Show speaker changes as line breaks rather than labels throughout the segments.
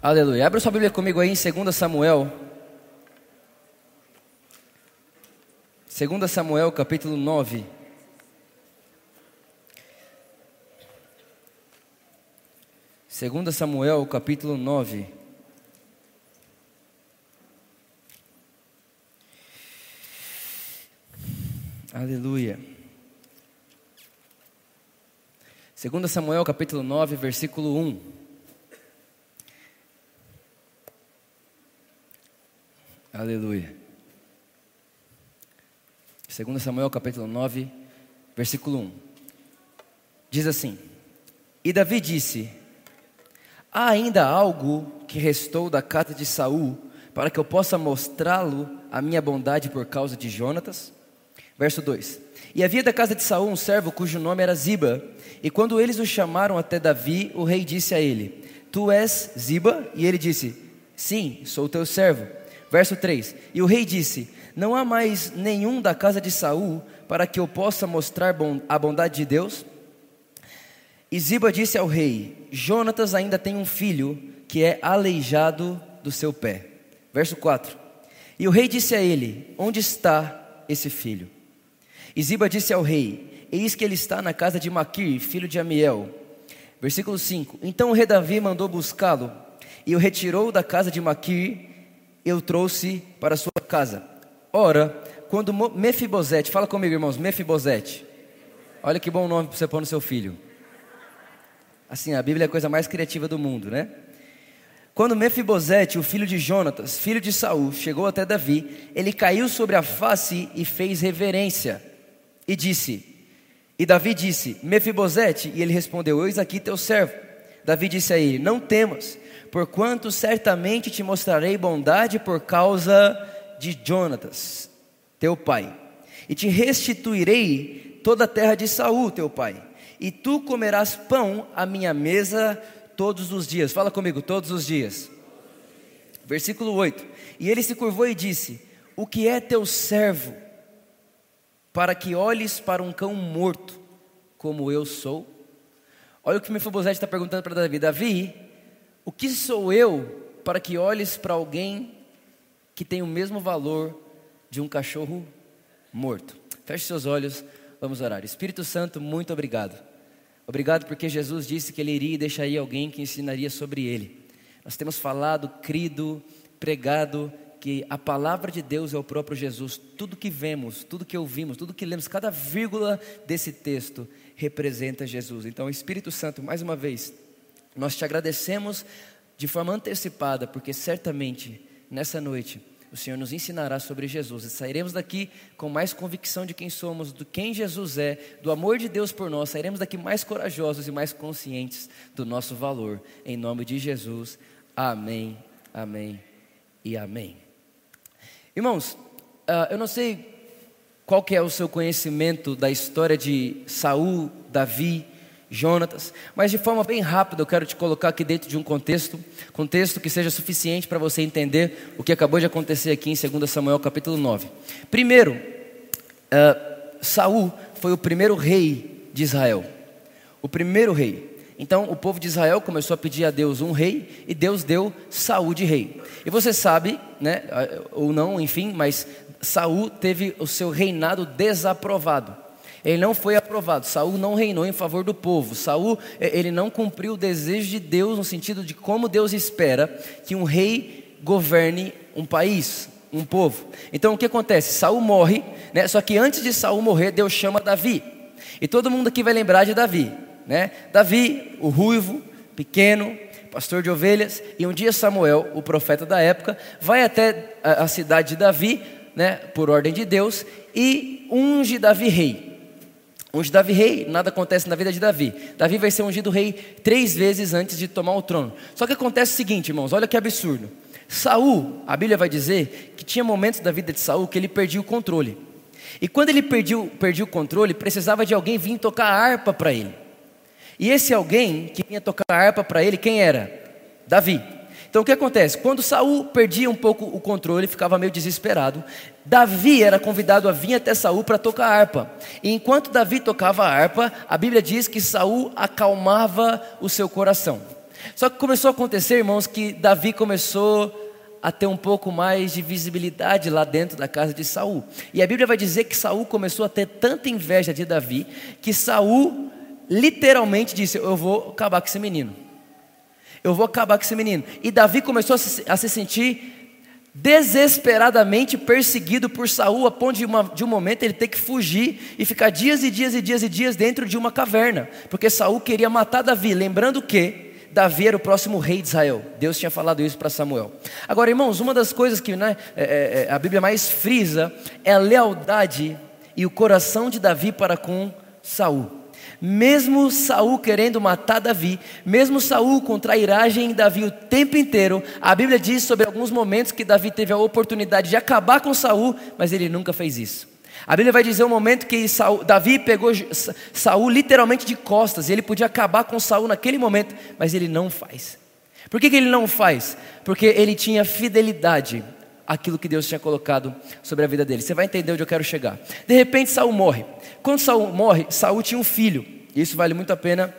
Aleluia. Abra sua Bíblia comigo aí em 2 Samuel. 2 Samuel, capítulo 9. Segunda Samuel, capítulo 9. Aleluia. Segunda Samuel, capítulo 9, versículo 1. Aleluia. 2 Samuel capítulo 9, versículo 1. Diz assim: E Davi disse: Há ainda algo que restou da casa de Saul, para que eu possa mostrá-lo a minha bondade por causa de Jonatas? Verso 2: E havia da casa de Saul um servo cujo nome era Ziba, e quando eles o chamaram até Davi, o rei disse a ele: Tu és Ziba? E ele disse: Sim, sou teu servo. Verso 3: E o rei disse: Não há mais nenhum da casa de Saul para que eu possa mostrar a bondade de Deus? E Ziba disse ao rei: Jonatas ainda tem um filho que é aleijado do seu pé. Verso 4: E o rei disse a ele: Onde está esse filho? E Ziba disse ao rei: Eis que ele está na casa de Maquir, filho de Amiel. Versículo 5: Então o rei Davi mandou buscá-lo e o retirou da casa de Maquir eu trouxe para sua casa. Ora, quando Mefibosete, fala comigo, irmãos, Mefibosete. Olha que bom nome para você pôr no seu filho. Assim, a Bíblia é a coisa mais criativa do mundo, né? Quando Mefibosete, o filho de Jonatas, filho de Saul, chegou até Davi, ele caiu sobre a face e fez reverência. E disse: E Davi disse: Mefibosete, e ele respondeu: Eis aqui teu servo. Davi disse a ele: Não temas, porquanto certamente te mostrarei bondade por causa de Jonatas, teu pai, e te restituirei toda a terra de Saul, teu pai, e tu comerás pão à minha mesa todos os dias. Fala comigo, todos os dias. Versículo 8. E ele se curvou e disse: O que é teu servo, para que olhes para um cão morto, como eu sou? Olha o que Mefibosete está perguntando para Davi: Davi, o que sou eu para que olhes para alguém que tem o mesmo valor de um cachorro morto? Feche seus olhos, vamos orar. Espírito Santo, muito obrigado. Obrigado porque Jesus disse que ele iria e deixaria alguém que ensinaria sobre ele. Nós temos falado, crido, pregado que a palavra de Deus é o próprio Jesus. Tudo que vemos, tudo que ouvimos, tudo que lemos, cada vírgula desse texto representa Jesus. Então, Espírito Santo, mais uma vez, nós te agradecemos de forma antecipada, porque certamente nessa noite o Senhor nos ensinará sobre Jesus e sairemos daqui com mais convicção de quem somos, do quem Jesus é, do amor de Deus por nós. Sairemos daqui mais corajosos e mais conscientes do nosso valor. Em nome de Jesus. Amém. Amém e amém. Irmãos, uh, eu não sei qual que é o seu conhecimento da história de Saul, Davi, Jonatas, mas de forma bem rápida eu quero te colocar aqui dentro de um contexto, contexto que seja suficiente para você entender o que acabou de acontecer aqui em 2 Samuel capítulo 9. Primeiro, uh, Saul foi o primeiro rei de Israel, o primeiro rei. Então o povo de Israel começou a pedir a Deus um rei e Deus deu Saul de rei. E você sabe, né, ou não, enfim, mas Saul teve o seu reinado desaprovado. Ele não foi aprovado. Saul não reinou em favor do povo. Saul, ele não cumpriu o desejo de Deus no sentido de como Deus espera que um rei governe um país, um povo. Então o que acontece? Saul morre, né? Só que antes de Saul morrer, Deus chama Davi. E todo mundo aqui vai lembrar de Davi, né? Davi, o ruivo, pequeno, pastor de ovelhas, e um dia Samuel, o profeta da época, vai até a cidade de Davi, né, por ordem de Deus, e unge Davi rei. Unge Davi rei, nada acontece na vida de Davi. Davi vai ser ungido rei três vezes antes de tomar o trono. Só que acontece o seguinte, irmãos, olha que absurdo. Saul, a Bíblia vai dizer que tinha momentos da vida de Saul que ele perdia o controle. E quando ele perdia, perdia o controle, precisava de alguém vir tocar a harpa para ele. E esse alguém que vinha tocar a harpa para ele, quem era? Davi. Então o que acontece? Quando Saul perdia um pouco o controle, ficava meio desesperado. Davi era convidado a vir até Saul para tocar harpa. E enquanto Davi tocava a harpa, a Bíblia diz que Saul acalmava o seu coração. Só que começou a acontecer, irmãos, que Davi começou a ter um pouco mais de visibilidade lá dentro da casa de Saul. E a Bíblia vai dizer que Saul começou a ter tanta inveja de Davi que Saul literalmente disse: "Eu vou acabar com esse menino. Eu vou acabar com esse menino". E Davi começou a se, a se sentir desesperadamente perseguido por Saul, a ponto de, uma, de, um momento ele ter que fugir e ficar dias e dias e dias e dias dentro de uma caverna, porque Saul queria matar Davi, lembrando que Davi era o próximo rei de Israel. Deus tinha falado isso para Samuel. Agora, irmãos, uma das coisas que né, é, é, é, a Bíblia mais frisa é a lealdade e o coração de Davi para com Saul. Mesmo Saul querendo matar Davi, mesmo Saul com trairagem em Davi o tempo inteiro, a Bíblia diz sobre alguns momentos que Davi teve a oportunidade de acabar com Saul, mas ele nunca fez isso. A Bíblia vai dizer um momento que Saul, Davi pegou Saul literalmente de costas, e ele podia acabar com Saul naquele momento, mas ele não faz. Por que, que ele não faz? Porque ele tinha fidelidade àquilo que Deus tinha colocado sobre a vida dele. Você vai entender onde eu quero chegar. De repente Saul morre. Quando Saul morre, Saul tinha um filho. Isso vale muito a pena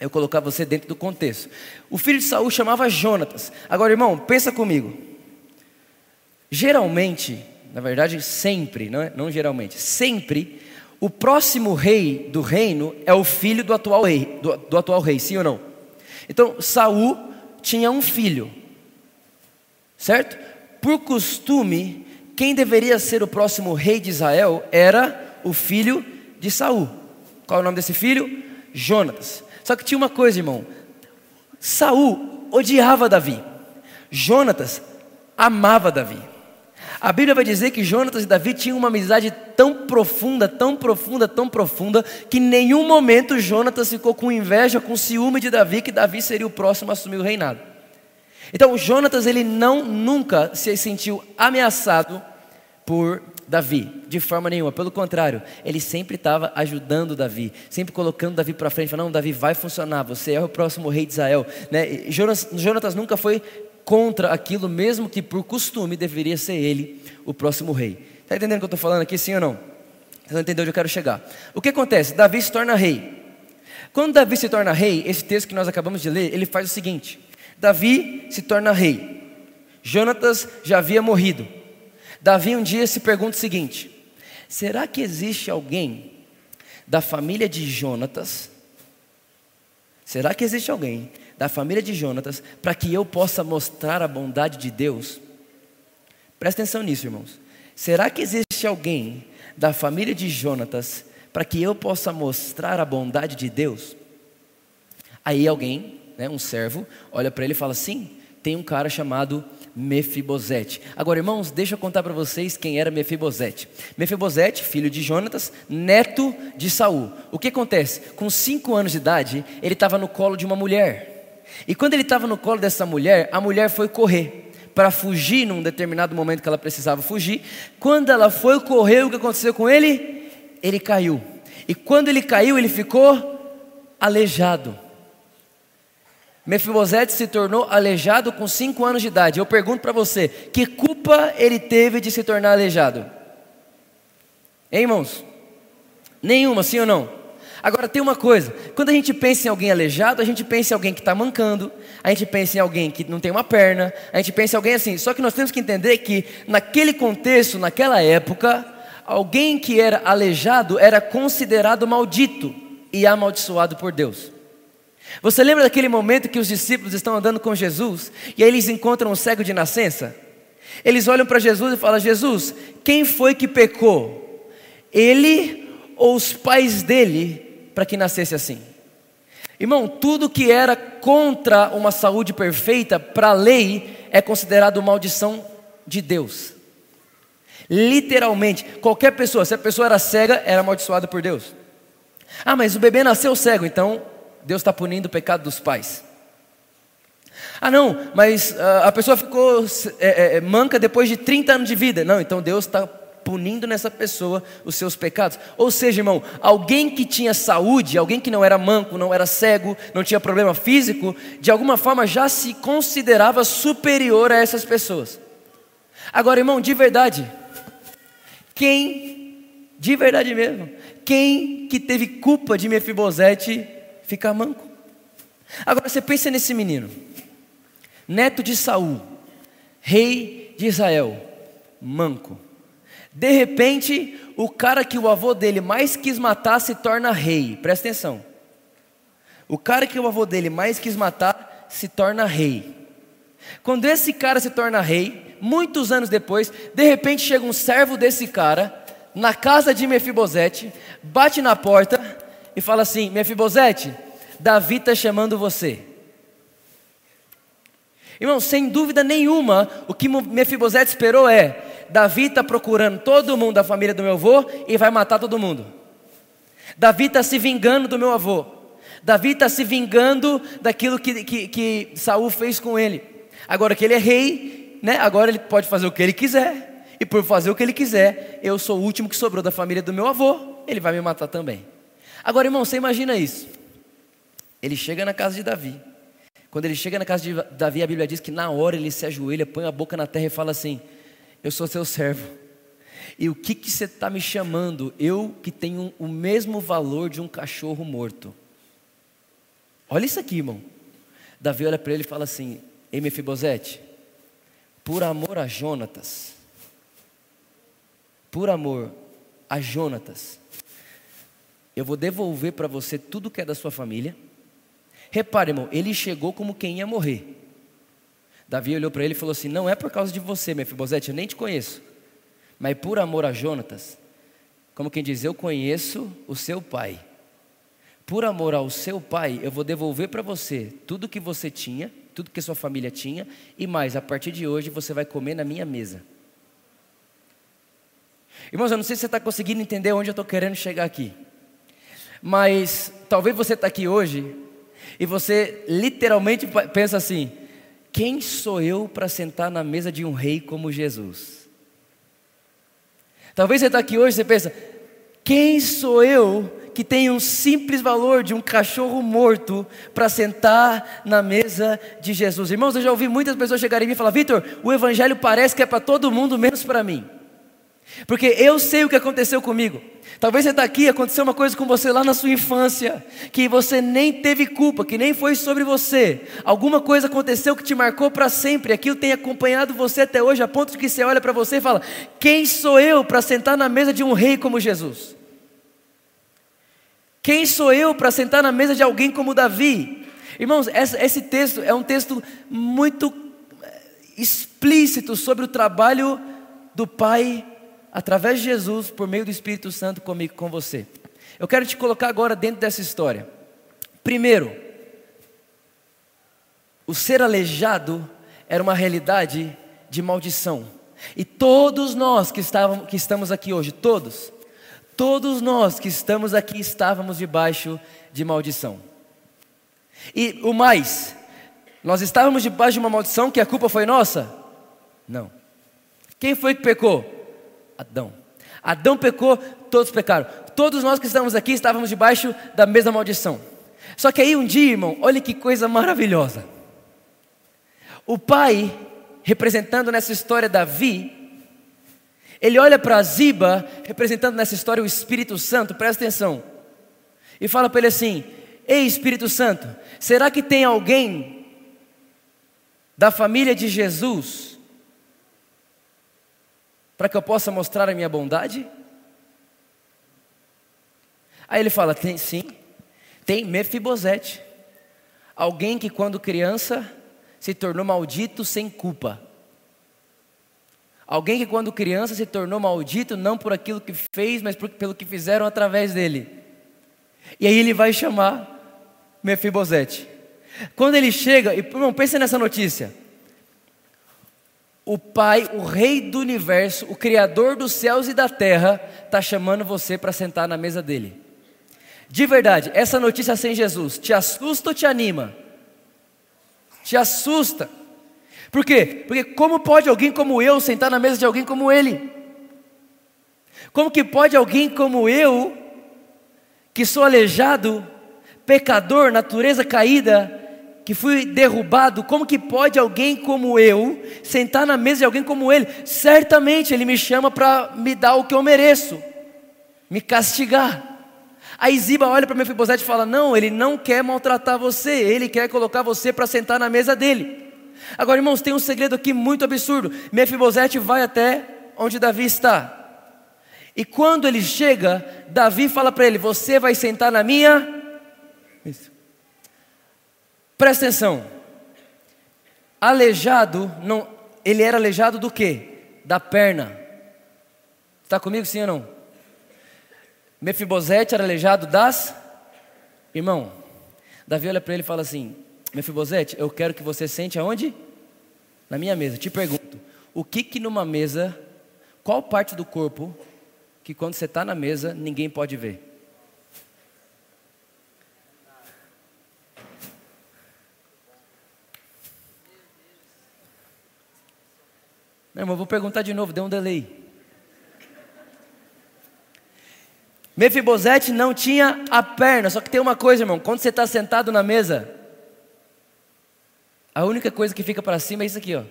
eu colocar você dentro do contexto. O filho de Saul chamava Jonatas. Agora, irmão, pensa comigo. Geralmente, na verdade, sempre, não, é? não geralmente, sempre, o próximo rei do reino é o filho do atual rei, do, do atual rei, sim ou não? Então, Saul tinha um filho, certo? Por costume, quem deveria ser o próximo rei de Israel era o filho de Saul. Qual é o nome desse filho? Jonatas. Só que tinha uma coisa, irmão. Saul odiava Davi. Jonatas amava Davi. A Bíblia vai dizer que Jonatas e Davi tinham uma amizade tão profunda, tão profunda, tão profunda, que em nenhum momento Jonatas ficou com inveja, com ciúme de Davi, que Davi seria o próximo a assumir o reinado. Então, Jonatas, ele não nunca se sentiu ameaçado por Davi, de forma nenhuma. Pelo contrário, ele sempre estava ajudando Davi, sempre colocando Davi para frente, falando: não, Davi vai funcionar, você é o próximo rei de Israel. Né? Jonas, Jonatas nunca foi contra aquilo, mesmo que por costume deveria ser ele o próximo rei. Está entendendo o que eu estou falando aqui, sim ou não? Você não entendeu onde eu quero chegar? O que acontece? Davi se torna rei. Quando Davi se torna rei, esse texto que nós acabamos de ler, ele faz o seguinte: Davi se torna rei. Jonatas já havia morrido. Davi um dia se pergunta o seguinte: será que existe alguém da família de Jonatas? Será que existe alguém da família de Jonatas, para que eu possa mostrar a bondade de Deus? Presta atenção nisso, irmãos. Será que existe alguém da família de Jonatas para que eu possa mostrar a bondade de Deus? Aí alguém, né, um servo, olha para ele e fala: Sim, tem um cara chamado Mefibosete. Agora, irmãos, deixa eu contar para vocês quem era Mefibosete. Mefibosete, filho de Jonatas, neto de Saul. O que acontece? Com cinco anos de idade, ele estava no colo de uma mulher. E quando ele estava no colo dessa mulher, a mulher foi correr para fugir num determinado momento que ela precisava fugir. Quando ela foi correr, o que aconteceu com ele? Ele caiu. E quando ele caiu, ele ficou aleijado. Mefibosete se tornou aleijado com cinco anos de idade. Eu pergunto para você: que culpa ele teve de se tornar aleijado? Hein, irmãos? Nenhuma, sim ou não? Agora tem uma coisa: quando a gente pensa em alguém aleijado, a gente pensa em alguém que está mancando, a gente pensa em alguém que não tem uma perna, a gente pensa em alguém assim. Só que nós temos que entender que naquele contexto, naquela época, alguém que era aleijado era considerado maldito e amaldiçoado por Deus. Você lembra daquele momento que os discípulos estão andando com Jesus e aí eles encontram um cego de nascença? Eles olham para Jesus e falam: Jesus, quem foi que pecou? Ele ou os pais dele para que nascesse assim. Irmão, tudo que era contra uma saúde perfeita, para a lei, é considerado maldição de Deus. Literalmente, qualquer pessoa, se a pessoa era cega, era amaldiçoada por Deus. Ah, mas o bebê nasceu cego, então Deus está punindo o pecado dos pais. Ah, não, mas uh, a pessoa ficou é, é, manca depois de 30 anos de vida. Não, então Deus está punindo nessa pessoa os seus pecados. Ou seja, irmão, alguém que tinha saúde, alguém que não era manco, não era cego, não tinha problema físico, de alguma forma já se considerava superior a essas pessoas. Agora, irmão, de verdade, quem, de verdade mesmo, quem que teve culpa de Mefibosete ficar manco? Agora você pensa nesse menino, neto de Saul, rei de Israel, manco. De repente, o cara que o avô dele mais quis matar se torna rei. Presta atenção. O cara que o avô dele mais quis matar se torna rei. Quando esse cara se torna rei, muitos anos depois, de repente chega um servo desse cara na casa de Mefibosete, bate na porta e fala assim: Mefibosete, Davi está chamando você. Irmão, sem dúvida nenhuma, o que Mefibosete esperou é: Davi está procurando todo mundo da família do meu avô e vai matar todo mundo. Davi está se vingando do meu avô. Davi está se vingando daquilo que, que, que Saul fez com ele. Agora que ele é rei, né, agora ele pode fazer o que ele quiser. E por fazer o que ele quiser, eu sou o último que sobrou da família do meu avô, ele vai me matar também. Agora, irmão, você imagina isso. Ele chega na casa de Davi. Quando ele chega na casa de Davi, a Bíblia diz que na hora ele se ajoelha, põe a boca na terra e fala assim: Eu sou seu servo. E o que, que você está me chamando? Eu que tenho o mesmo valor de um cachorro morto. Olha isso aqui, irmão. Davi olha para ele e fala assim: Ei, Mefibosete, por amor a Jonatas, por amor a Jonatas, eu vou devolver para você tudo que é da sua família Repare, irmão, ele chegou como quem ia morrer. Davi olhou para ele e falou assim: Não é por causa de você, Mefibosete, eu nem te conheço, mas por amor a Jonatas, como quem diz, eu conheço o seu pai. Por amor ao seu pai, eu vou devolver para você tudo que você tinha, tudo que sua família tinha, e mais, a partir de hoje você vai comer na minha mesa. Irmãos, eu não sei se você está conseguindo entender onde eu estou querendo chegar aqui, mas talvez você está aqui hoje e você literalmente pensa assim: quem sou eu para sentar na mesa de um rei como Jesus? Talvez você está aqui hoje e pensa: quem sou eu que tem um simples valor de um cachorro morto para sentar na mesa de Jesus? Irmãos, eu já ouvi muitas pessoas chegarem e falar: Vitor, o evangelho parece que é para todo mundo, menos para mim. Porque eu sei o que aconteceu comigo. Talvez você está aqui, aconteceu uma coisa com você lá na sua infância, que você nem teve culpa, que nem foi sobre você. Alguma coisa aconteceu que te marcou para sempre, aquilo tem acompanhado você até hoje, a ponto de que você olha para você e fala: Quem sou eu para sentar na mesa de um rei como Jesus? Quem sou eu para sentar na mesa de alguém como Davi? Irmãos, esse texto é um texto muito eh, explícito sobre o trabalho do Pai através de Jesus, por meio do Espírito Santo comigo, com você. Eu quero te colocar agora dentro dessa história. Primeiro, o ser aleijado era uma realidade de maldição. E todos nós que, estávamos, que estamos aqui hoje, todos, todos nós que estamos aqui estávamos debaixo de maldição. E o mais, nós estávamos debaixo de uma maldição que a culpa foi nossa? Não. Quem foi que pecou? Adão. Adão pecou, todos pecaram. Todos nós que estamos aqui estávamos debaixo da mesma maldição. Só que aí um dia, irmão, olha que coisa maravilhosa. O pai, representando nessa história Davi, ele olha para Ziba, representando nessa história o Espírito Santo, presta atenção, e fala para ele assim: Ei Espírito Santo, será que tem alguém da família de Jesus para que eu possa mostrar a minha bondade? Aí ele fala: tem sim, tem Mefibosete, alguém que quando criança se tornou maldito sem culpa. Alguém que quando criança se tornou maldito não por aquilo que fez, mas por, pelo que fizeram através dele. E aí ele vai chamar Mefibosete. Quando ele chega, e não pense nessa notícia o Pai, o Rei do universo, o Criador dos céus e da terra, está chamando você para sentar na mesa dele. De verdade, essa notícia sem Jesus te assusta ou te anima? Te assusta. Por quê? Porque como pode alguém como eu sentar na mesa de alguém como ele? Como que pode alguém como eu, que sou aleijado, pecador, natureza caída, que fui derrubado, como que pode alguém como eu sentar na mesa de alguém como ele? Certamente ele me chama para me dar o que eu mereço, me castigar. Aí Ziba olha para Mefibosete e fala: Não, ele não quer maltratar você, ele quer colocar você para sentar na mesa dele. Agora, irmãos, tem um segredo aqui muito absurdo. Mefibosete vai até onde Davi está. E quando ele chega, Davi fala para ele: Você vai sentar na minha. Isso. Presta atenção. Aleijado, não, ele era aleijado do quê? Da perna. Está comigo sim ou não? Mefibosete era aleijado das. Irmão, Davi olha para ele e fala assim: Mefibosete, eu quero que você sente aonde? Na minha mesa. Te pergunto: o que que numa mesa, qual parte do corpo que quando você está na mesa ninguém pode ver? Não, irmão, vou perguntar de novo, deu um delay. Mefibosete não tinha a perna, só que tem uma coisa, irmão, quando você está sentado na mesa, a única coisa que fica para cima é isso aqui, ó.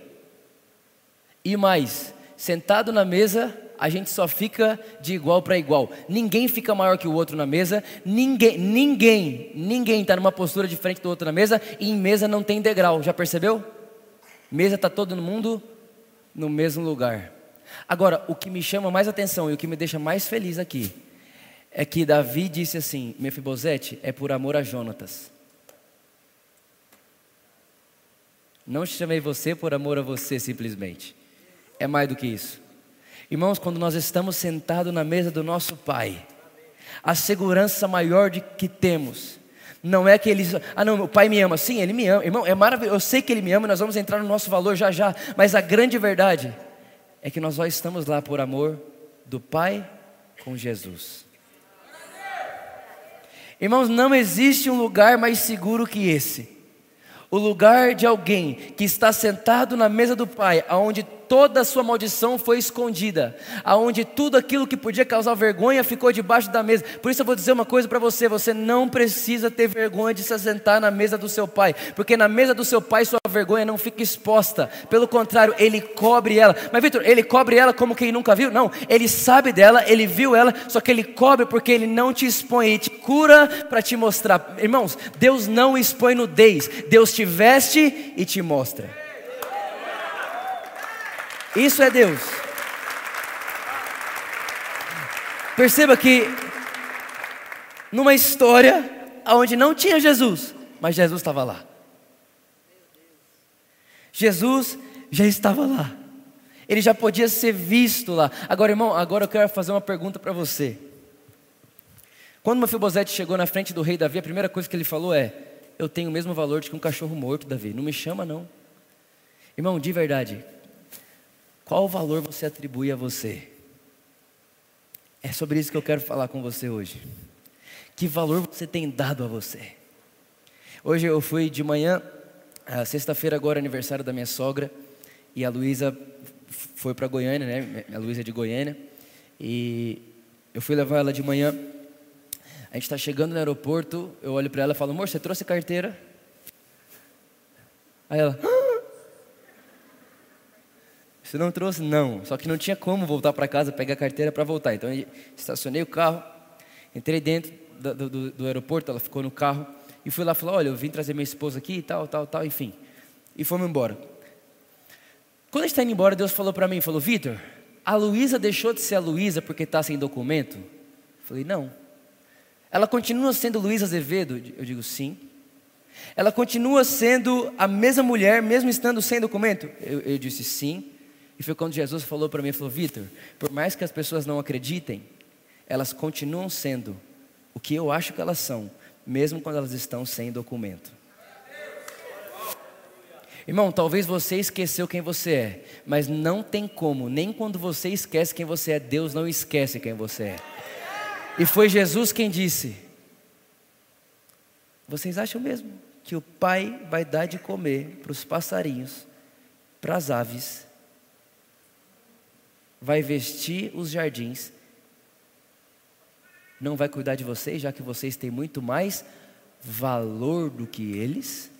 E mais, sentado na mesa, a gente só fica de igual para igual. Ninguém fica maior que o outro na mesa, ninguém, ninguém, ninguém está numa postura diferente do outro na mesa, e em mesa não tem degrau, já percebeu? Mesa está todo mundo no mesmo lugar. Agora, o que me chama mais atenção e o que me deixa mais feliz aqui é que Davi disse assim: Mefibosete, é por amor a Jonatas. Não chamei você por amor a você simplesmente. É mais do que isso. Irmãos, quando nós estamos sentados na mesa do nosso Pai, a segurança maior de que temos não é que ele, ah não, o pai me ama, sim, ele me ama, irmão, é maravilhoso, eu sei que ele me ama, nós vamos entrar no nosso valor já já, mas a grande verdade é que nós só estamos lá por amor do Pai com Jesus. Irmãos, não existe um lugar mais seguro que esse. O lugar de alguém que está sentado na mesa do Pai, aonde toda a sua maldição foi escondida, aonde tudo aquilo que podia causar vergonha ficou debaixo da mesa. Por isso eu vou dizer uma coisa para você: você não precisa ter vergonha de se assentar na mesa do seu pai, porque na mesa do seu pai sua vergonha não fica exposta. Pelo contrário, ele cobre ela. Mas Vitor, ele cobre ela como quem nunca viu? Não, ele sabe dela, ele viu ela, só que ele cobre porque ele não te expõe, ele te cura para te mostrar. Irmãos, Deus não expõe nudez, Deus te veste e te mostra. Isso é Deus. Perceba que numa história onde não tinha Jesus, mas Jesus estava lá. Jesus já estava lá. Ele já podia ser visto lá. Agora, irmão, agora eu quero fazer uma pergunta para você. Quando Mefibosete chegou na frente do rei Davi, a primeira coisa que ele falou é: Eu tenho o mesmo valor de que um cachorro morto, Davi. Não me chama, não. Irmão, de verdade, qual valor você atribui a você? É sobre isso que eu quero falar com você hoje. Que valor você tem dado a você? Hoje eu fui de manhã, sexta-feira agora, aniversário da minha sogra, e a Luísa foi para Goiânia, né? A Luísa é de Goiânia, e eu fui levar ela de manhã. A gente está chegando no aeroporto, eu olho para ela e falo, amor, você trouxe carteira? Aí ela, ah! Você não trouxe? Não. Só que não tinha como voltar para casa, pegar a carteira para voltar. Então, estacionei o carro, entrei dentro do, do, do, aeroporto, ela ficou no carro, e fui lá falei, olha, eu vim trazer minha esposa aqui e tal, tal, tal, enfim. E fomos embora. Quando a gente está indo embora, Deus falou para mim, falou, Vitor, a Luísa deixou de ser a Luísa porque está sem documento? Eu falei, não. Ela continua sendo Luísa Azevedo? Eu digo, sim. Ela continua sendo a mesma mulher, mesmo estando sem documento? Eu, eu disse, sim. E foi quando Jesus falou para mim, falou, Vitor, por mais que as pessoas não acreditem, elas continuam sendo o que eu acho que elas são, mesmo quando elas estão sem documento. Irmão, talvez você esqueceu quem você é, mas não tem como, nem quando você esquece quem você é, Deus não esquece quem você é. E foi Jesus quem disse: Vocês acham mesmo que o Pai vai dar de comer para os passarinhos, para as aves vai vestir os jardins, não vai cuidar de vocês, já que vocês têm muito mais valor do que eles?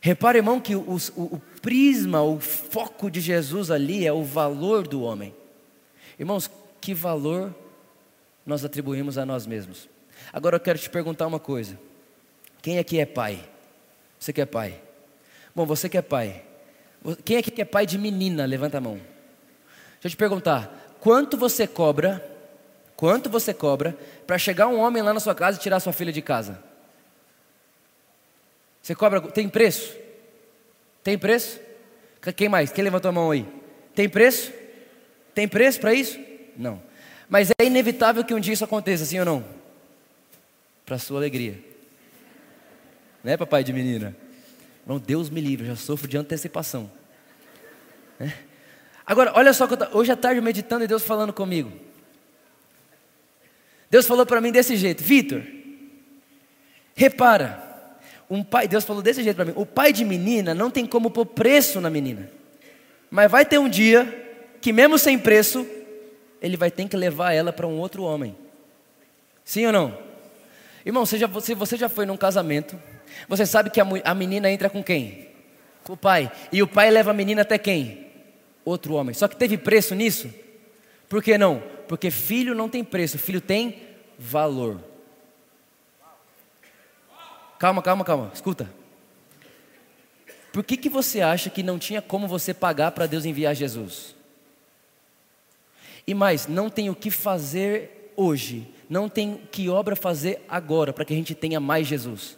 Repare, irmão, que o, o, o, prisma, o foco de Jesus ali é o valor do homem. Irmãos, que valor nós atribuímos a nós mesmos. Agora eu quero te perguntar uma coisa: quem aqui é pai? Você que é pai? Bom, você que é pai. Quem aqui que é pai de menina? Levanta a mão. Deixa eu te perguntar: quanto você cobra? Quanto você cobra para chegar um homem lá na sua casa e tirar sua filha de casa? Você cobra, tem preço? Tem preço? Quem mais? Quem levantou a mão aí? Tem preço? Tem preço para isso? Não. Mas é inevitável que um dia isso aconteça, sim ou não? Para sua alegria. Né, papai de menina? Irmão, Deus me livre, já sofro de antecipação. Né? Agora, olha só, hoje à tarde meditando e Deus falando comigo. Deus falou para mim desse jeito, Vitor, repara, um pai, Deus falou desse jeito para mim, o pai de menina não tem como pôr preço na menina, mas vai ter um dia que mesmo sem preço, ele vai ter que levar ela para um outro homem. Sim ou não? Irmão, você se você já foi num casamento, você sabe que a, a menina entra com quem? Com o pai. E o pai leva a menina até quem? Outro homem. Só que teve preço nisso? Por que não? Porque filho não tem preço, filho tem valor. Calma, calma, calma, escuta. Por que, que você acha que não tinha como você pagar para Deus enviar Jesus? E mais, não tem o que fazer hoje, não tem que obra fazer agora para que a gente tenha mais Jesus.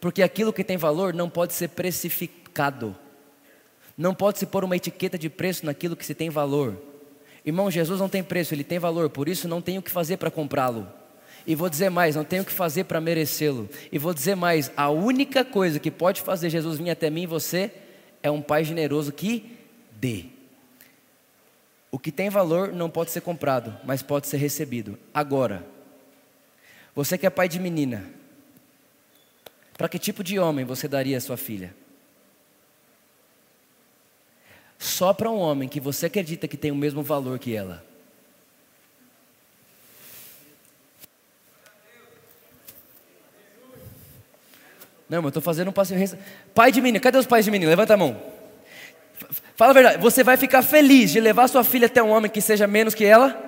Porque aquilo que tem valor não pode ser precificado. Não pode se pôr uma etiqueta de preço naquilo que se tem valor. Irmão, Jesus não tem preço, ele tem valor, por isso não tenho o que fazer para comprá-lo. E vou dizer mais, não tenho o que fazer para merecê-lo. E vou dizer mais, a única coisa que pode fazer Jesus vir até mim e você é um pai generoso que dê. O que tem valor não pode ser comprado, mas pode ser recebido. Agora, você que é pai de menina, para que tipo de homem você daria a sua filha? Só para um homem que você acredita que tem o mesmo valor que ela. Não, mas eu estou fazendo um passeio. Pai de menina, cadê os pais de menina? Levanta a mão. Fala a verdade, você vai ficar feliz de levar sua filha até um homem que seja menos que ela?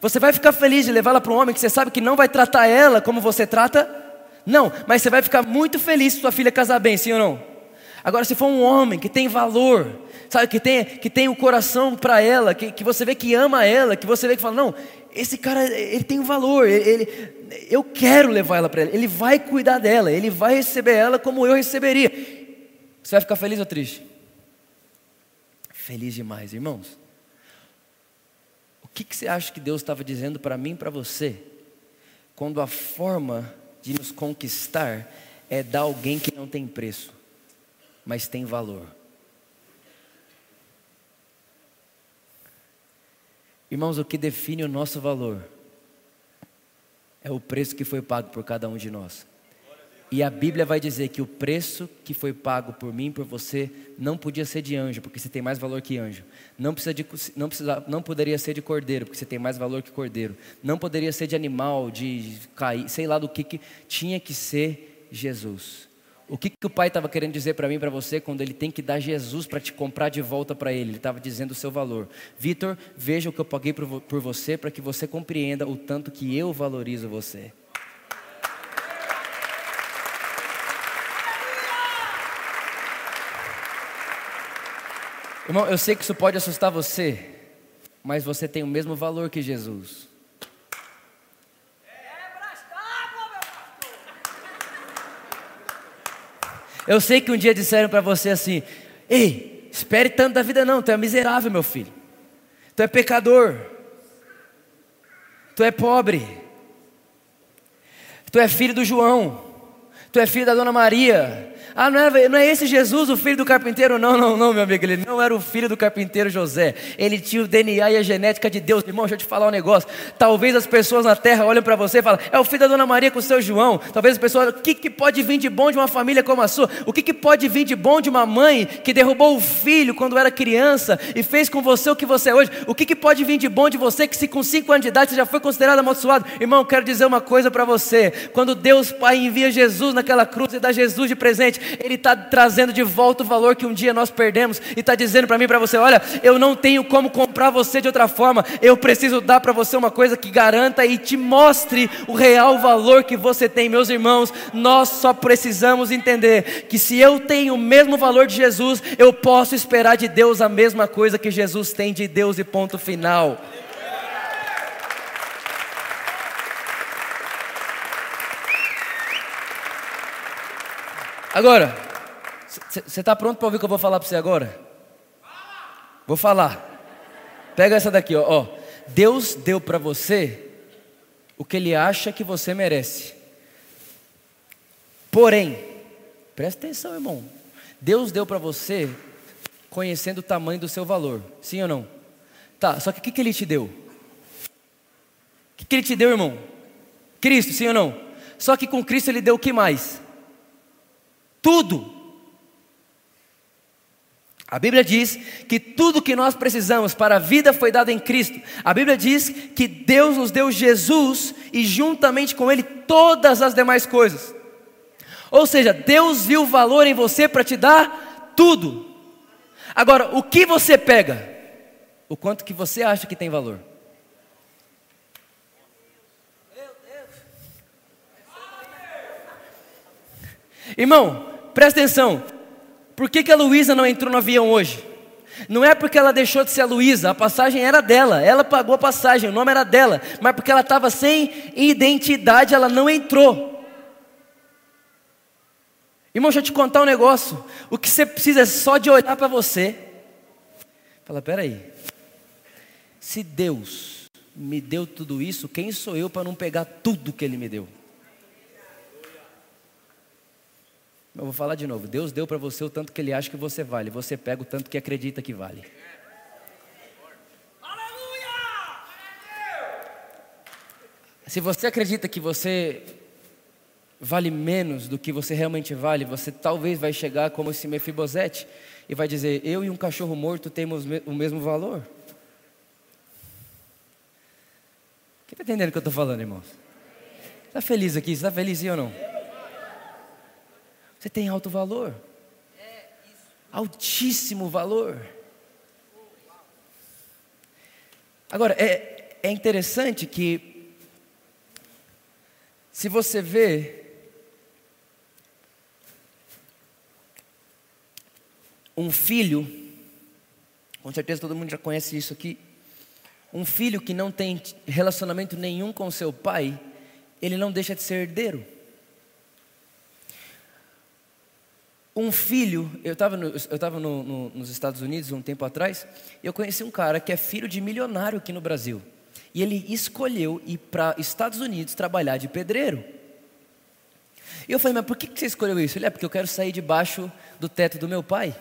Você vai ficar feliz de levá-la para um homem que você sabe que não vai tratar ela como você trata? Não, mas você vai ficar muito feliz se sua filha casar bem, sim ou não? Agora, se for um homem que tem valor, sabe, que tem, que tem o um coração para ela, que, que você vê que ama ela, que você vê que fala, não, esse cara, ele tem valor, ele, ele eu quero levar ela para ela, ele vai cuidar dela, ele vai receber ela como eu receberia. Você vai ficar feliz ou triste? feliz demais, irmãos. O que, que você acha que Deus estava dizendo para mim e para você, quando a forma de nos conquistar é dar alguém que não tem preço, mas tem valor? Irmãos, o que define o nosso valor é o preço que foi pago por cada um de nós. E a Bíblia vai dizer que o preço que foi pago por mim, por você, não podia ser de anjo, porque você tem mais valor que anjo. Não, precisa de, não, precisa, não poderia ser de cordeiro, porque você tem mais valor que cordeiro. Não poderia ser de animal, de cair, sei lá do que, que tinha que ser Jesus. O que, que o pai estava querendo dizer para mim para você quando ele tem que dar Jesus para te comprar de volta para ele? Ele estava dizendo o seu valor. Vitor, veja o que eu paguei por, por você para que você compreenda o tanto que eu valorizo você. Irmão, eu sei que isso pode assustar você, mas você tem o mesmo valor que Jesus. Eu sei que um dia disseram para você assim: Ei, espere tanto da vida, não, tu é miserável, meu filho. Tu é pecador. Tu é pobre. Tu é filho do João. Tu é filho da Dona Maria. Ah, não é, não é esse Jesus, o filho do carpinteiro? Não, não, não, meu amigo. Ele não era o filho do carpinteiro José. Ele tinha o DNA e a genética de Deus. Irmão, deixa eu te falar um negócio. Talvez as pessoas na terra olhem para você e falem: é o filho da dona Maria com o seu João. Talvez as pessoas, o que, que pode vir de bom de uma família como a sua? O que, que pode vir de bom de uma mãe que derrubou o filho quando era criança e fez com você o que você é hoje? O que, que pode vir de bom de você que, se com 5 anos de idade você já foi considerado amaldiçoado? Irmão, quero dizer uma coisa para você. Quando Deus Pai envia Jesus naquela cruz e dá Jesus de presente, Ele está trazendo de volta o valor que um dia nós perdemos e está dizendo para mim e para você: olha, eu não tenho como comprar você de outra forma, eu preciso dar para você uma coisa que garanta e te mostre o real valor que você tem. Meus irmãos, nós só precisamos entender que se eu tenho o mesmo valor de Jesus, eu posso esperar de Deus a mesma coisa que Jesus tem de Deus, e ponto final. Agora, você está pronto para ouvir o que eu vou falar para você agora? Vou falar. Pega essa daqui, ó. ó. Deus deu para você o que Ele acha que você merece. Porém, presta atenção, irmão. Deus deu para você conhecendo o tamanho do seu valor. Sim ou não? Tá, só que o que, que Ele te deu? O que, que Ele te deu, irmão? Cristo, sim ou não? Só que com Cristo Ele deu o que mais? Tudo. A Bíblia diz que tudo que nós precisamos para a vida foi dado em Cristo. A Bíblia diz que Deus nos deu Jesus e juntamente com Ele todas as demais coisas. Ou seja, Deus viu valor em você para te dar tudo. Agora, o que você pega? O quanto que você acha que tem valor? Irmão, presta atenção. Por que, que a Luísa não entrou no avião hoje? Não é porque ela deixou de ser a Luísa, a passagem era dela, ela pagou a passagem, o nome era dela, mas porque ela estava sem identidade, ela não entrou. Irmão, deixa eu te contar um negócio. O que você precisa é só de olhar para você. Fala, peraí. Se Deus me deu tudo isso, quem sou eu para não pegar tudo que Ele me deu? Eu vou falar de novo. Deus deu para você o tanto que Ele acha que você vale. Você pega o tanto que acredita que vale. Se você acredita que você vale menos do que você realmente vale, você talvez vai chegar como esse Mefibosete e vai dizer: Eu e um cachorro morto temos o mesmo valor. Quem está entendendo o que eu estou falando, irmãos? Está feliz aqui? Está feliz sim ou não? Você tem alto valor. Altíssimo valor. Agora, é, é interessante que, se você vê um filho, com certeza todo mundo já conhece isso aqui, um filho que não tem relacionamento nenhum com seu pai, ele não deixa de ser herdeiro. Um filho, eu estava no, eu tava no, no, nos Estados Unidos um tempo atrás, e eu conheci um cara que é filho de milionário aqui no Brasil. E ele escolheu ir para Estados Unidos trabalhar de pedreiro. E eu falei, mas por que você escolheu isso? Ele é porque eu quero sair debaixo do teto do meu pai.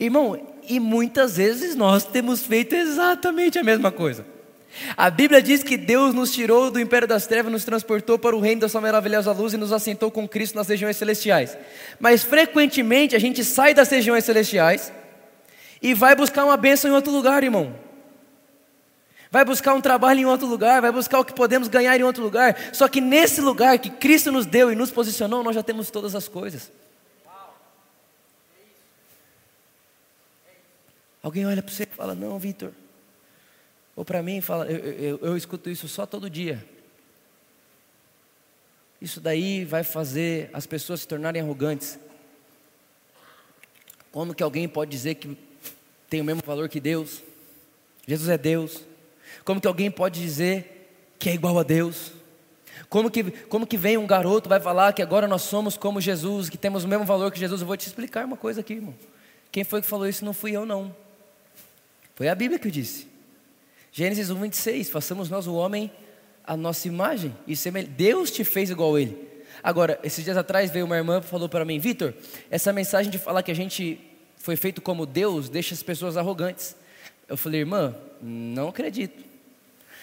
Irmão, e muitas vezes nós temos feito exatamente a mesma coisa. A Bíblia diz que Deus nos tirou do império das trevas, nos transportou para o reino da sua maravilhosa luz e nos assentou com Cristo nas regiões celestiais. Mas frequentemente a gente sai das regiões celestiais e vai buscar uma bênção em outro lugar, irmão. Vai buscar um trabalho em outro lugar, vai buscar o que podemos ganhar em outro lugar. Só que nesse lugar que Cristo nos deu e nos posicionou, nós já temos todas as coisas. Alguém olha para você e fala: Não, Vitor. Ou para mim, fala, eu, eu, eu escuto isso só todo dia. Isso daí vai fazer as pessoas se tornarem arrogantes. Como que alguém pode dizer que tem o mesmo valor que Deus? Jesus é Deus. Como que alguém pode dizer que é igual a Deus? Como que, como que vem um garoto vai falar que agora nós somos como Jesus, que temos o mesmo valor que Jesus? Eu vou te explicar uma coisa aqui, irmão. Quem foi que falou isso não fui eu, não. Foi a Bíblia que disse. Gênesis 1, 26, façamos nós o homem a nossa imagem e semelhança. Deus te fez igual a ele. Agora, esses dias atrás veio uma irmã e falou para mim, Vitor, essa mensagem de falar que a gente foi feito como Deus deixa as pessoas arrogantes. Eu falei, irmã, não acredito.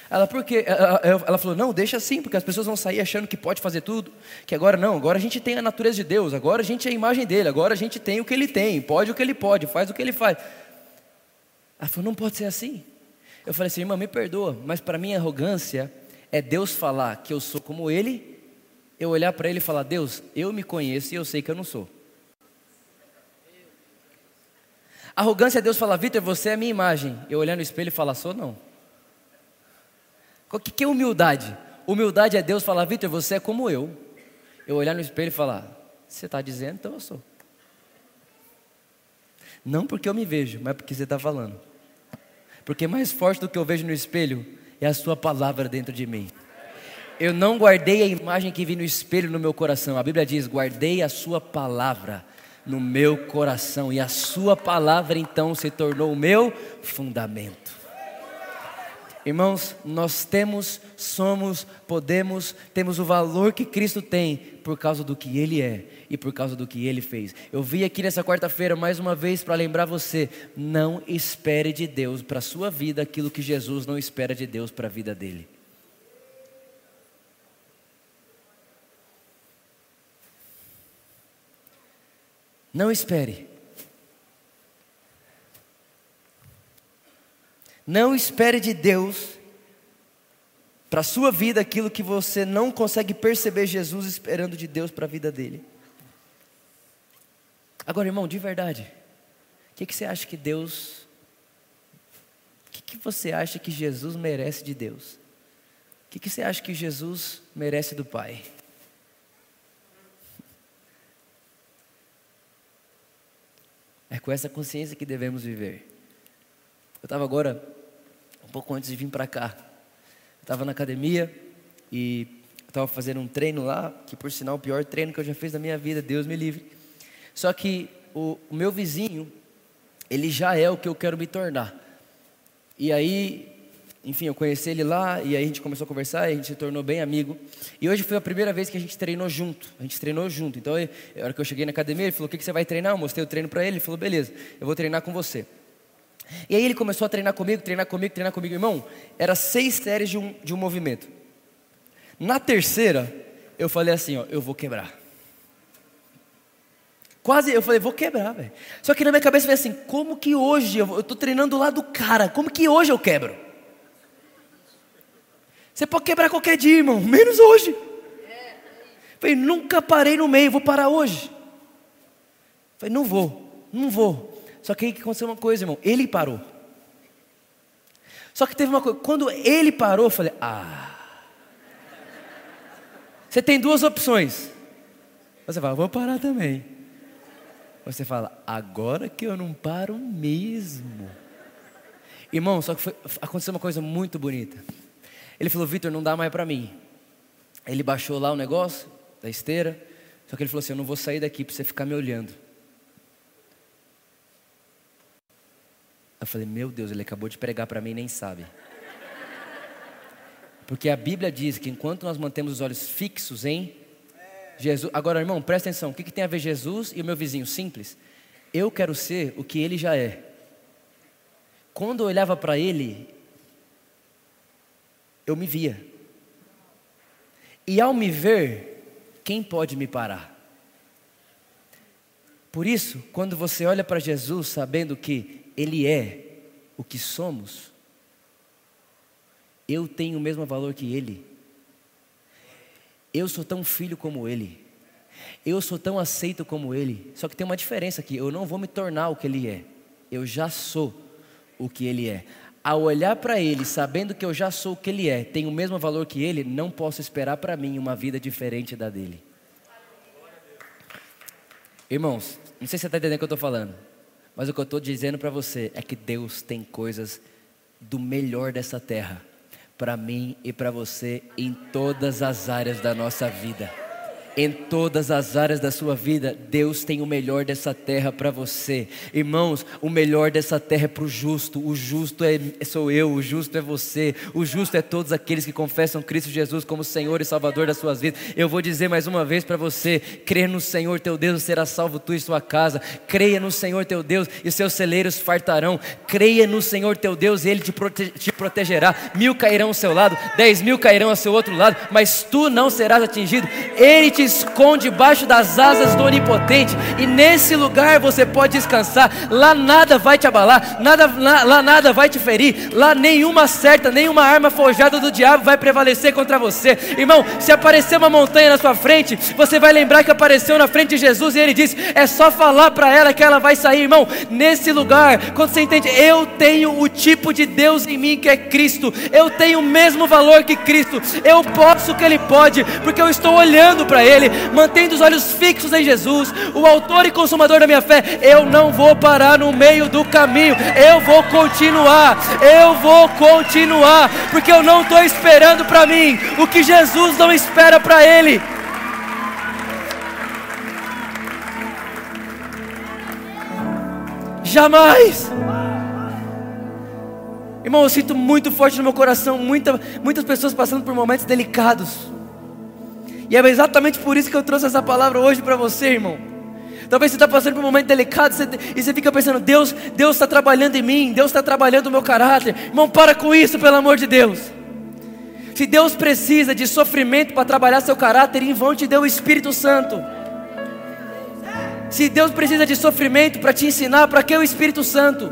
Ela, por quê? Ela falou, não, deixa assim, porque as pessoas vão sair achando que pode fazer tudo, que agora não, agora a gente tem a natureza de Deus, agora a gente é a imagem dele, agora a gente tem o que ele tem, pode o que ele pode, faz o que ele faz. Ela falou, não pode ser assim. Eu falei assim, irmã, me perdoa, mas para mim arrogância é Deus falar que eu sou como Ele, eu olhar para Ele e falar, Deus, eu me conheço e eu sei que eu não sou. Arrogância é Deus falar, Vitor, você é a minha imagem. Eu olhar no espelho e falar, sou não. O que, que é humildade? Humildade é Deus falar, Vitor, você é como eu. Eu olhar no espelho e falar, você está dizendo, então eu sou. Não porque eu me vejo, mas porque você está falando. Porque mais forte do que eu vejo no espelho é a sua palavra dentro de mim. Eu não guardei a imagem que vi no espelho no meu coração. A Bíblia diz: guardei a sua palavra no meu coração. E a sua palavra então se tornou o meu fundamento. Irmãos, nós temos, somos, podemos, temos o valor que Cristo tem por causa do que Ele é e por causa do que Ele fez. Eu vim aqui nessa quarta-feira mais uma vez para lembrar você: não espere de Deus para a sua vida aquilo que Jesus não espera de Deus para a vida dele. Não espere. Não espere de Deus para a sua vida aquilo que você não consegue perceber Jesus esperando de Deus para a vida dele. Agora, irmão, de verdade, o que, que, você acha que Deus. O que, que, você acha que Jesus merece de Deus? O que, que você acha que Jesus merece do Pai? É com essa consciência que devemos viver. Eu estava agora, pouco antes de vir para cá, estava na academia e estava fazendo um treino lá, que por sinal é o pior treino que eu já fiz na minha vida, Deus me livre. Só que o, o meu vizinho, ele já é o que eu quero me tornar. E aí enfim, eu conheci ele lá e aí a gente começou a conversar e a gente se tornou bem amigo. E hoje foi a primeira vez que a gente treinou junto. A gente treinou junto. Então, na hora que eu cheguei na academia, ele falou: O que, que você vai treinar? Eu mostrei o treino para ele. Ele falou: Beleza, eu vou treinar com você. E aí ele começou a treinar comigo, treinar comigo, treinar comigo. Irmão, era seis séries de um, de um movimento. Na terceira, eu falei assim: Ó, eu vou quebrar. Quase, eu falei, vou quebrar, velho. Só que na minha cabeça veio assim: como que hoje, eu estou treinando lá do cara, como que hoje eu quebro? Você pode quebrar qualquer dia, irmão, menos hoje. Falei, nunca parei no meio, vou parar hoje. Falei, não vou, não vou. Só que aí aconteceu uma coisa, irmão, ele parou. Só que teve uma coisa, quando ele parou, eu falei, ah. Você tem duas opções. Você fala, vou parar também. Você fala, agora que eu não paro mesmo. Irmão, só que foi, aconteceu uma coisa muito bonita. Ele falou: Vitor, não dá mais para mim. Ele baixou lá o negócio da esteira, só que ele falou assim: Eu não vou sair daqui para você ficar me olhando. Eu falei: Meu Deus, ele acabou de pregar para mim e nem sabe. Porque a Bíblia diz que enquanto nós mantemos os olhos fixos em Jesus. Agora, irmão, presta atenção: o que, que tem a ver Jesus e o meu vizinho? Simples. Eu quero ser o que ele já é. Quando eu olhava para ele, eu me via. E ao me ver, quem pode me parar? Por isso, quando você olha para Jesus sabendo que Ele é o que somos, eu tenho o mesmo valor que Ele. Eu sou tão filho como Ele. Eu sou tão aceito como Ele. Só que tem uma diferença aqui: eu não vou me tornar o que Ele é. Eu já sou o que Ele é ao olhar para Ele, sabendo que eu já sou o que Ele é, tenho o mesmo valor que Ele, não posso esperar para mim uma vida diferente da dele. Irmãos, não sei se você está entendendo o que eu estou falando, mas o que eu estou dizendo para você é que Deus tem coisas do melhor dessa terra para mim e para você em todas as áreas da nossa vida em todas as áreas da sua vida, Deus tem o melhor dessa terra para você. Irmãos, o melhor dessa terra é para o justo. O justo é, sou eu, o justo é você. O justo é todos aqueles que confessam Cristo Jesus como Senhor e Salvador das suas vidas. Eu vou dizer mais uma vez para você: crê no Senhor teu Deus, será salvo tu e sua casa. Creia no Senhor teu Deus e seus celeiros fartarão. Creia no Senhor teu Deus e Ele te, prote te protegerá. Mil cairão ao seu lado, dez mil cairão ao seu outro lado, mas tu não serás atingido. Ele te esconde debaixo das asas do Onipotente, e nesse lugar você pode descansar. Lá nada vai te abalar, nada, lá, nada vai te ferir, lá nenhuma certa, nenhuma arma forjada do diabo vai prevalecer contra você. Irmão, se aparecer uma montanha na sua frente, você vai lembrar que apareceu na frente de Jesus e ele disse: é só falar para ela que ela vai sair, irmão. Nesse lugar, quando você entende, eu tenho o tipo de Deus em mim que é Cristo, eu tenho o mesmo valor que Cristo, eu posso o que Ele pode, porque eu estou olhando para Ele, mantendo os olhos fixos em Jesus, o Autor e Consumador da minha fé. Eu não vou parar no meio do caminho, eu vou continuar, eu vou continuar, porque eu não estou esperando para mim o que Jesus não espera para Ele. Jamais. Irmão, eu sinto muito forte no meu coração muita, muitas pessoas passando por momentos delicados. E é exatamente por isso que eu trouxe essa palavra hoje para você, irmão. Talvez você está passando por um momento delicado você, e você fica pensando: Deus, Deus está trabalhando em mim, Deus está trabalhando o meu caráter. Irmão, para com isso, pelo amor de Deus. Se Deus precisa de sofrimento para trabalhar seu caráter, em vão te deu o Espírito Santo. Se Deus precisa de sofrimento para te ensinar, para que o Espírito Santo?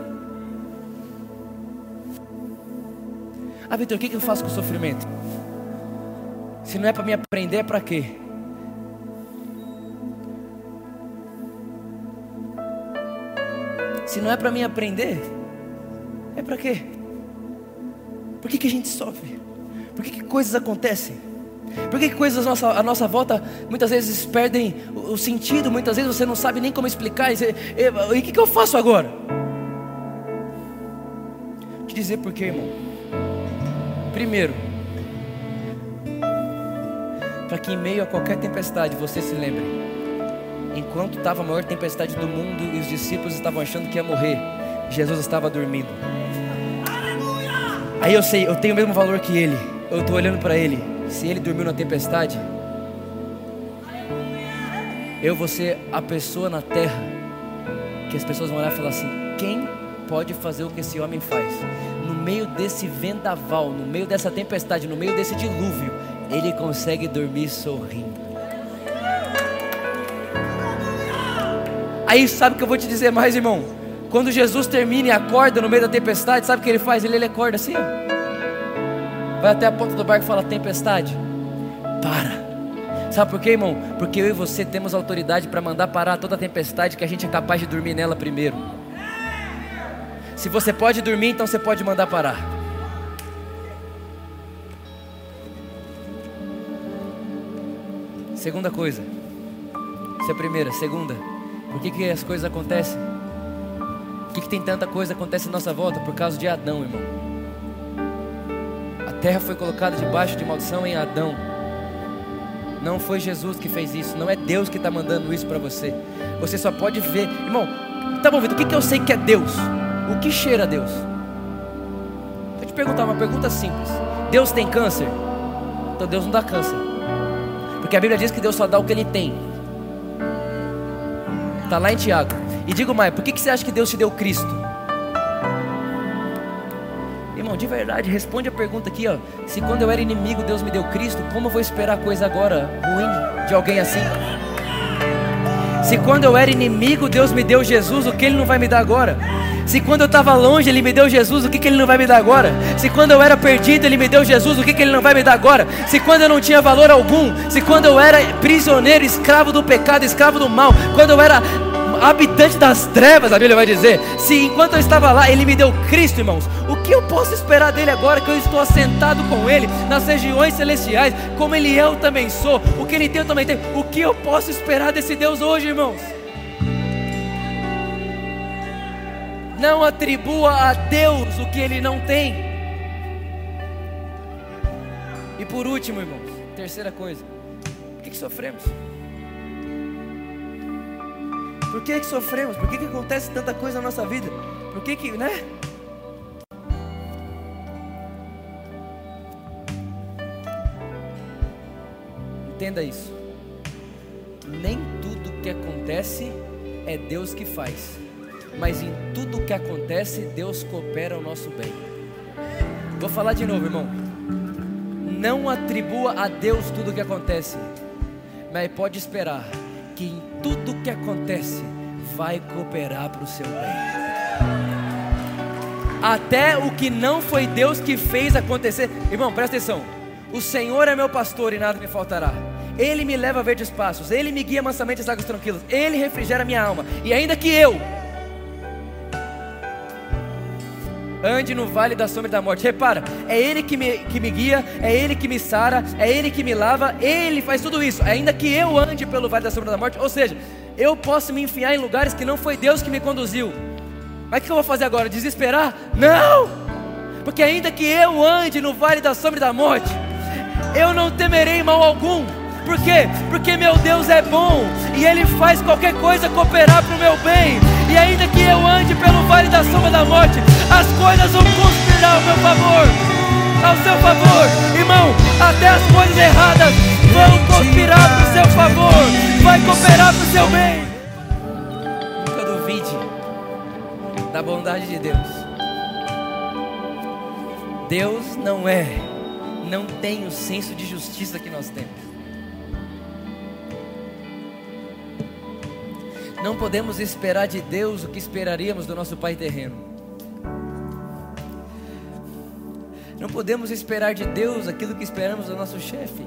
Ah, Vitor, o que eu faço com o sofrimento? Se não é para me aprender, é para quê? Se não é para me aprender, é para quê? Por que, que a gente sofre? Por que, que coisas acontecem? Por que, que coisas à nossa, à nossa volta muitas vezes perdem o, o, sentido? Muitas vezes você não sabe nem como explicar. E, o que, que eu faço agora? Vou te dizer por quê, irmão. Primeiro, para que em meio a qualquer tempestade você se lembre. Enquanto estava a maior tempestade do mundo e os discípulos estavam achando que ia morrer, Jesus estava dormindo. Aí eu sei, eu tenho o mesmo valor que ele. Eu estou olhando para ele. Se ele dormiu na tempestade, eu vou ser a pessoa na terra que as pessoas vão olhar e falar assim: quem pode fazer o que esse homem faz? No meio desse vendaval, no meio dessa tempestade, no meio desse dilúvio, ele consegue dormir sorrindo. Aí sabe o que eu vou te dizer mais, irmão? Quando Jesus termina e acorda no meio da tempestade, sabe o que ele faz? Ele, ele acorda assim, ó vai até a ponta do barco e fala: Tempestade, para. Sabe por quê, irmão? Porque eu e você temos autoridade para mandar parar toda a tempestade que a gente é capaz de dormir nela primeiro. Se você pode dormir, então você pode mandar parar. Segunda coisa. Essa é a primeira. Segunda. Por que, que as coisas acontecem? Por que, que tem tanta coisa acontece à nossa volta? Por causa de Adão, irmão terra foi colocada debaixo de maldição em Adão. Não foi Jesus que fez isso, não é Deus que está mandando isso para você. Você só pode ver, irmão. Tá bom, Vitor, o que, que eu sei que é Deus? O que cheira a Deus? Vou te perguntar uma pergunta simples: Deus tem câncer? Então Deus não dá câncer, porque a Bíblia diz que Deus só dá o que Ele tem. Está lá em Tiago. E digo mais: por que, que você acha que Deus te deu Cristo? Irmão, de verdade, responde a pergunta aqui, ó. Se quando eu era inimigo Deus me deu Cristo, como eu vou esperar coisa agora ruim de alguém assim? Se quando eu era inimigo Deus me deu Jesus, o que Ele não vai me dar agora? Se quando eu estava longe Ele me deu Jesus, o que, que Ele não vai me dar agora? Se quando eu era perdido Ele me deu Jesus, o que, que Ele não vai me dar agora? Se quando eu não tinha valor algum, se quando eu era prisioneiro, escravo do pecado, escravo do mal, quando eu era habitante das trevas, a Bíblia vai dizer. Se enquanto eu estava lá, Ele me deu Cristo, irmãos, o que eu posso esperar dele agora que eu estou assentado com Ele nas regiões celestiais, como Ele é, eu também sou, o que Ele tem, eu também tenho. O que eu posso esperar desse Deus hoje, irmãos? Não atribua a Deus o que Ele não tem. E por último, irmãos, terceira coisa, por que, que sofremos? Por que, que sofremos? Por que, que acontece tanta coisa na nossa vida? Por que que, né? Entenda isso. Nem tudo que acontece é Deus que faz, mas em tudo que acontece, Deus coopera ao nosso bem. Vou falar de novo, irmão. Não atribua a Deus tudo o que acontece, mas pode esperar que em tudo que acontece vai cooperar para o seu bem. Até o que não foi Deus que fez acontecer. Irmão, presta atenção. O Senhor é meu pastor e nada me faltará. Ele me leva a verdes passos, Ele me guia mansamente às águas tranquilas, Ele refrigera minha alma. E ainda que eu ande no vale da sombra da morte, repara, é Ele que me, que me guia, é Ele que me sara, é Ele que me lava, Ele faz tudo isso. Ainda que eu ande pelo vale da sombra da morte, ou seja, eu posso me enfiar em lugares que não foi Deus que me conduziu. Mas o que eu vou fazer agora? Desesperar? Não! Porque ainda que eu ande no vale da sombra da morte, eu não temerei mal algum por quê? Porque meu Deus é bom e Ele faz qualquer coisa cooperar para o meu bem. E ainda que eu ande pelo vale da sombra da morte, as coisas vão conspirar ao meu favor, ao seu favor, irmão. Até as coisas erradas vão conspirar para o seu favor, vai cooperar para o seu bem. Nunca duvide da bondade de Deus. Deus não é, não tem o senso de justiça que nós temos. Não podemos esperar de Deus o que esperaríamos do nosso Pai terreno. Não podemos esperar de Deus aquilo que esperamos do nosso chefe.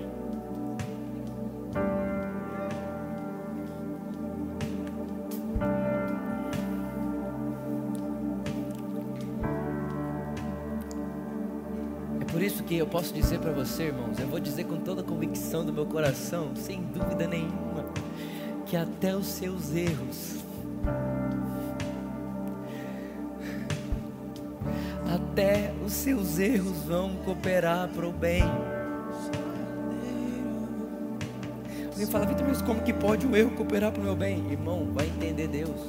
É por isso que eu posso dizer para você, irmãos, eu vou dizer com toda a convicção do meu coração, sem dúvida nenhuma que até os seus erros, até os seus erros vão cooperar para o bem. Alguém fala, Vitor, mas como que pode um erro cooperar para o meu bem? Irmão, vai entender Deus.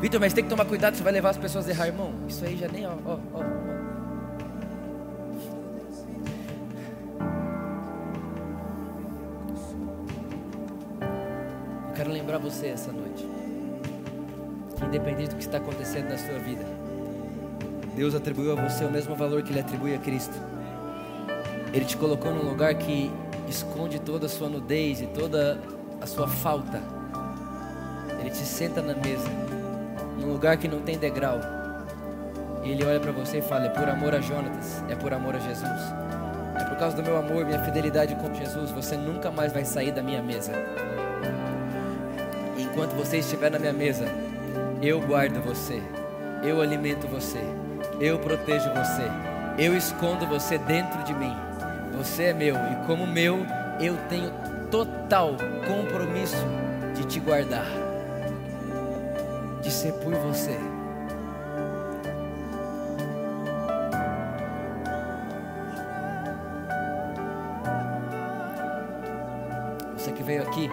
Vitor, mas tem que tomar cuidado, você vai levar as pessoas a errar, irmão. Isso aí já nem, ó, ó, ó. Lembrar você essa noite. Que independente do que está acontecendo na sua vida, Deus atribuiu a você o mesmo valor que Ele atribui a Cristo. Ele te colocou num lugar que esconde toda a sua nudez e toda a sua falta. Ele te senta na mesa, num lugar que não tem degrau. E Ele olha para você e fala: É por amor a Jonatas, é por amor a Jesus. É por causa do meu amor, minha fidelidade com Jesus, você nunca mais vai sair da minha mesa enquanto você estiver na minha mesa, eu guardo você, eu alimento você, eu protejo você, eu escondo você dentro de mim. Você é meu e, como meu, eu tenho total compromisso de te guardar, de ser por você. Você que veio aqui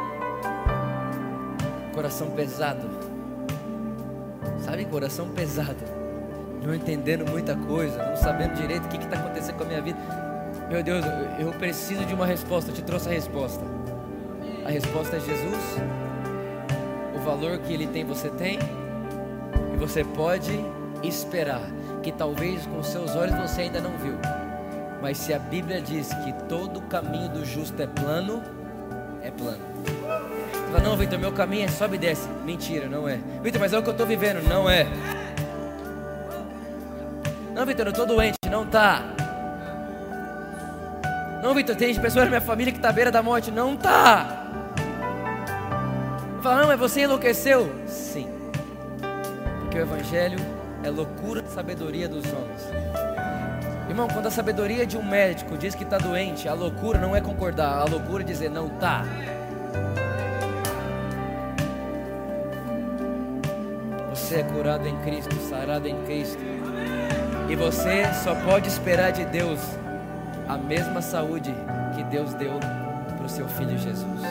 coração pesado. Sabe, coração pesado. Não entendendo muita coisa, não sabendo direito o que está acontecendo com a minha vida. Meu Deus, eu preciso de uma resposta. Eu te trouxe a resposta. A resposta é Jesus. O valor que Ele tem, você tem. E você pode esperar. Que talvez com seus olhos você ainda não viu. Mas se a Bíblia diz que todo o caminho do justo é plano, é plano. Fala, não, Vitor, meu caminho é sobe e desce. Mentira, não é. Vitor, mas é o que eu estou vivendo. Não é. Não, Vitor, eu estou doente. Não tá. Não, Vitor, tem pessoas na minha família que está à beira da morte. Não tá. Fala, não, mas você enlouqueceu? Sim. Porque o Evangelho é loucura sabedoria dos homens. Irmão, quando a sabedoria de um médico diz que está doente, a loucura não é concordar, a loucura é dizer não tá. Você é curado em Cristo, sarado em Cristo. E você só pode esperar de Deus a mesma saúde que Deus deu para o seu filho Jesus.